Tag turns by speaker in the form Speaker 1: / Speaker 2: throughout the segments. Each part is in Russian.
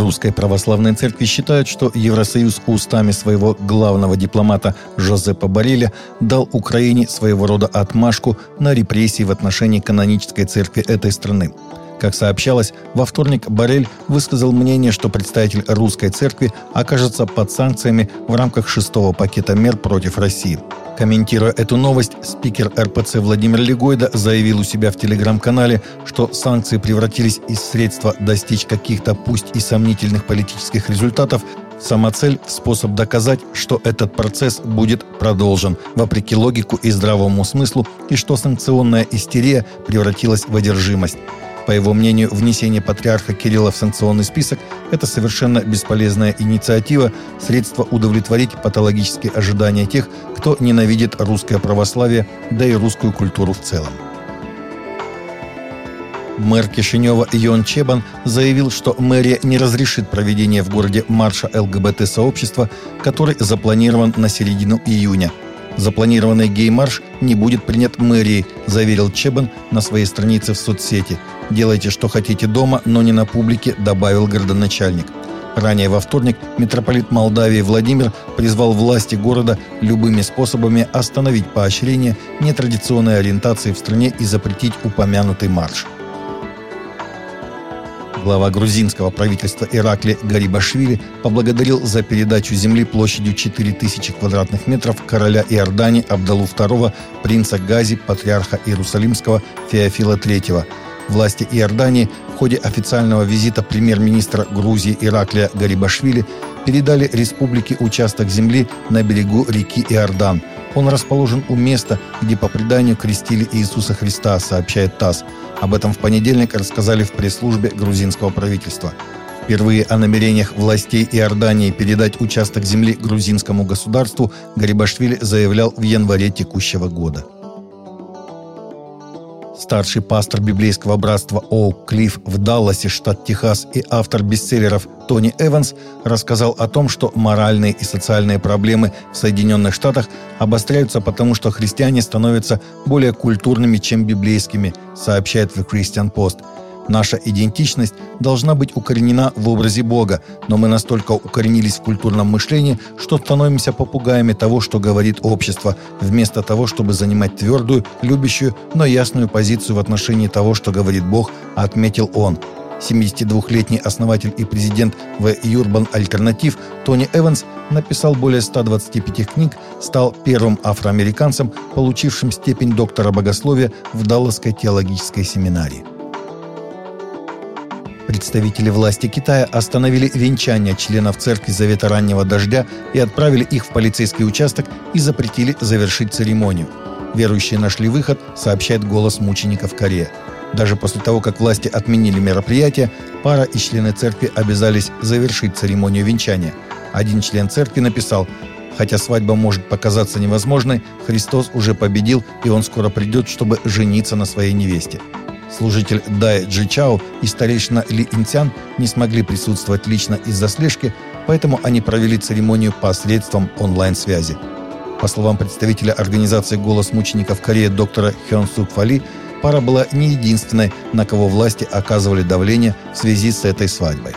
Speaker 1: Русской Православной Церкви считают, что Евросоюз устами своего главного дипломата Жозепа Бареля дал Украине своего рода отмашку на репрессии в отношении канонической церкви этой страны. Как сообщалось, во вторник Барель высказал мнение, что представитель русской церкви окажется под санкциями в рамках шестого пакета мер против России. Комментируя эту новость, спикер РПЦ Владимир Легойда заявил у себя в телеграм-канале, что санкции превратились из средства достичь каких-то пусть и сомнительных политических результатов в самоцель способ доказать, что этот процесс будет продолжен, вопреки логику и здравому смыслу, и что санкционная истерия превратилась в одержимость. По его мнению, внесение патриарха Кирилла в санкционный список – это совершенно бесполезная инициатива, средство удовлетворить патологические ожидания тех, кто ненавидит русское православие, да и русскую культуру в целом. Мэр Кишинева Йон Чебан заявил, что мэрия не разрешит проведение в городе марша ЛГБТ-сообщества, который запланирован на середину июня – Запланированный гей-марш не будет принят мэрией, заверил Чебан на своей странице в соцсети. «Делайте, что хотите дома, но не на публике», добавил городоначальник. Ранее во вторник митрополит Молдавии Владимир призвал власти города любыми способами остановить поощрение нетрадиционной ориентации в стране и запретить упомянутый марш. Глава грузинского правительства Иракли Гарибашвили поблагодарил за передачу земли площадью 4000 квадратных метров короля Иордании Абдалу II, принца Гази, патриарха Иерусалимского Феофила III. Власти Иордании в ходе официального визита премьер-министра Грузии Ираклия Гарибашвили передали республике участок земли на берегу реки Иордан – он расположен у места, где по преданию крестили Иисуса Христа, сообщает ТАСС. Об этом в понедельник рассказали в пресс-службе грузинского правительства. Впервые о намерениях властей Иордании передать участок земли грузинскому государству Гарибашвили заявлял в январе текущего года. Старший пастор библейского братства Оук Клифф в Далласе, штат Техас, и автор бестселлеров Тони Эванс рассказал о том, что моральные и социальные проблемы в Соединенных Штатах обостряются потому, что христиане становятся более культурными, чем библейскими, сообщает The Christian Post – Наша идентичность должна быть укоренена в образе Бога, но мы настолько укоренились в культурном мышлении, что становимся попугаями того, что говорит общество, вместо того, чтобы занимать твердую, любящую, но ясную позицию в отношении того, что говорит Бог, отметил он. 72-летний основатель и президент в Urban Alternative Тони Эванс написал более 125 книг, стал первым афроамериканцем, получившим степень доктора богословия в Далласской теологической семинарии. Представители власти Китая остановили венчание членов церкви Завета Раннего Дождя и отправили их в полицейский участок и запретили завершить церемонию. Верующие нашли выход, сообщает голос мучеников Корея. Даже после того, как власти отменили мероприятие, пара и члены церкви обязались завершить церемонию венчания. Один член церкви написал Хотя свадьба может показаться невозможной, Христос уже победил, и Он скоро придет, чтобы жениться на своей невесте. Служитель Дай Джичао и старейшина Ли Интян не смогли присутствовать лично из-за слежки, поэтому они провели церемонию посредством онлайн-связи. По словам представителя организации «Голос мучеников Кореи» доктора Хён Сук Фали, пара была не единственной, на кого власти оказывали давление в связи с этой свадьбой.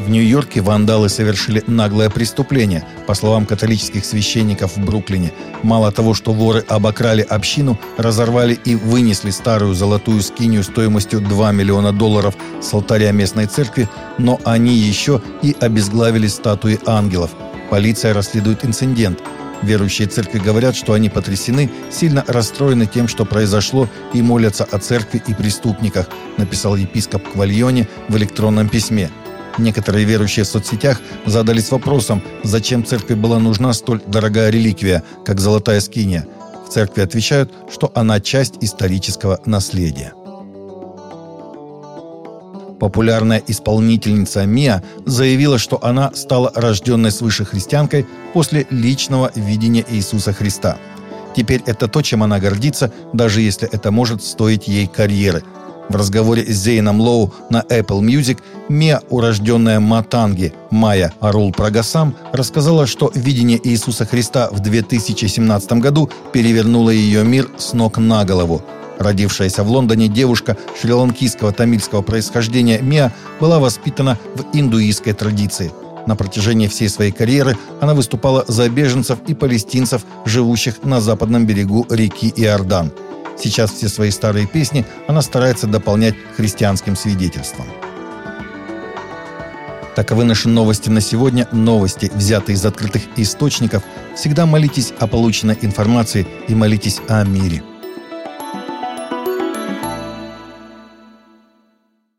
Speaker 1: В Нью-Йорке вандалы совершили наглое преступление. По словам католических священников в Бруклине, мало того, что воры обокрали общину, разорвали и вынесли старую золотую скинию стоимостью 2 миллиона долларов с алтаря местной церкви, но они еще и обезглавили статуи ангелов. Полиция расследует инцидент. Верующие церкви говорят, что они потрясены, сильно расстроены тем, что произошло, и молятся о церкви и преступниках, написал епископ Квальоне в электронном письме. Некоторые верующие в соцсетях задались вопросом, зачем церкви была нужна столь дорогая реликвия, как золотая скиния. В церкви отвечают, что она часть исторического наследия. Популярная исполнительница Мия заявила, что она стала рожденной свыше христианкой после личного видения Иисуса Христа. Теперь это то, чем она гордится, даже если это может стоить ей карьеры – в разговоре с Зейном Лоу на Apple Music Мия, урожденная Матанги Майя Арул Прагасам, рассказала, что видение Иисуса Христа в 2017 году перевернуло ее мир с ног на голову. Родившаяся в Лондоне девушка шри-ланкийского тамильского происхождения Миа была воспитана в индуистской традиции. На протяжении всей своей карьеры она выступала за беженцев и палестинцев, живущих на западном берегу реки Иордан. Сейчас все свои старые песни она старается дополнять христианским свидетельством. Таковы наши новости на сегодня. Новости, взятые из открытых источников. Всегда молитесь о полученной информации и молитесь о мире.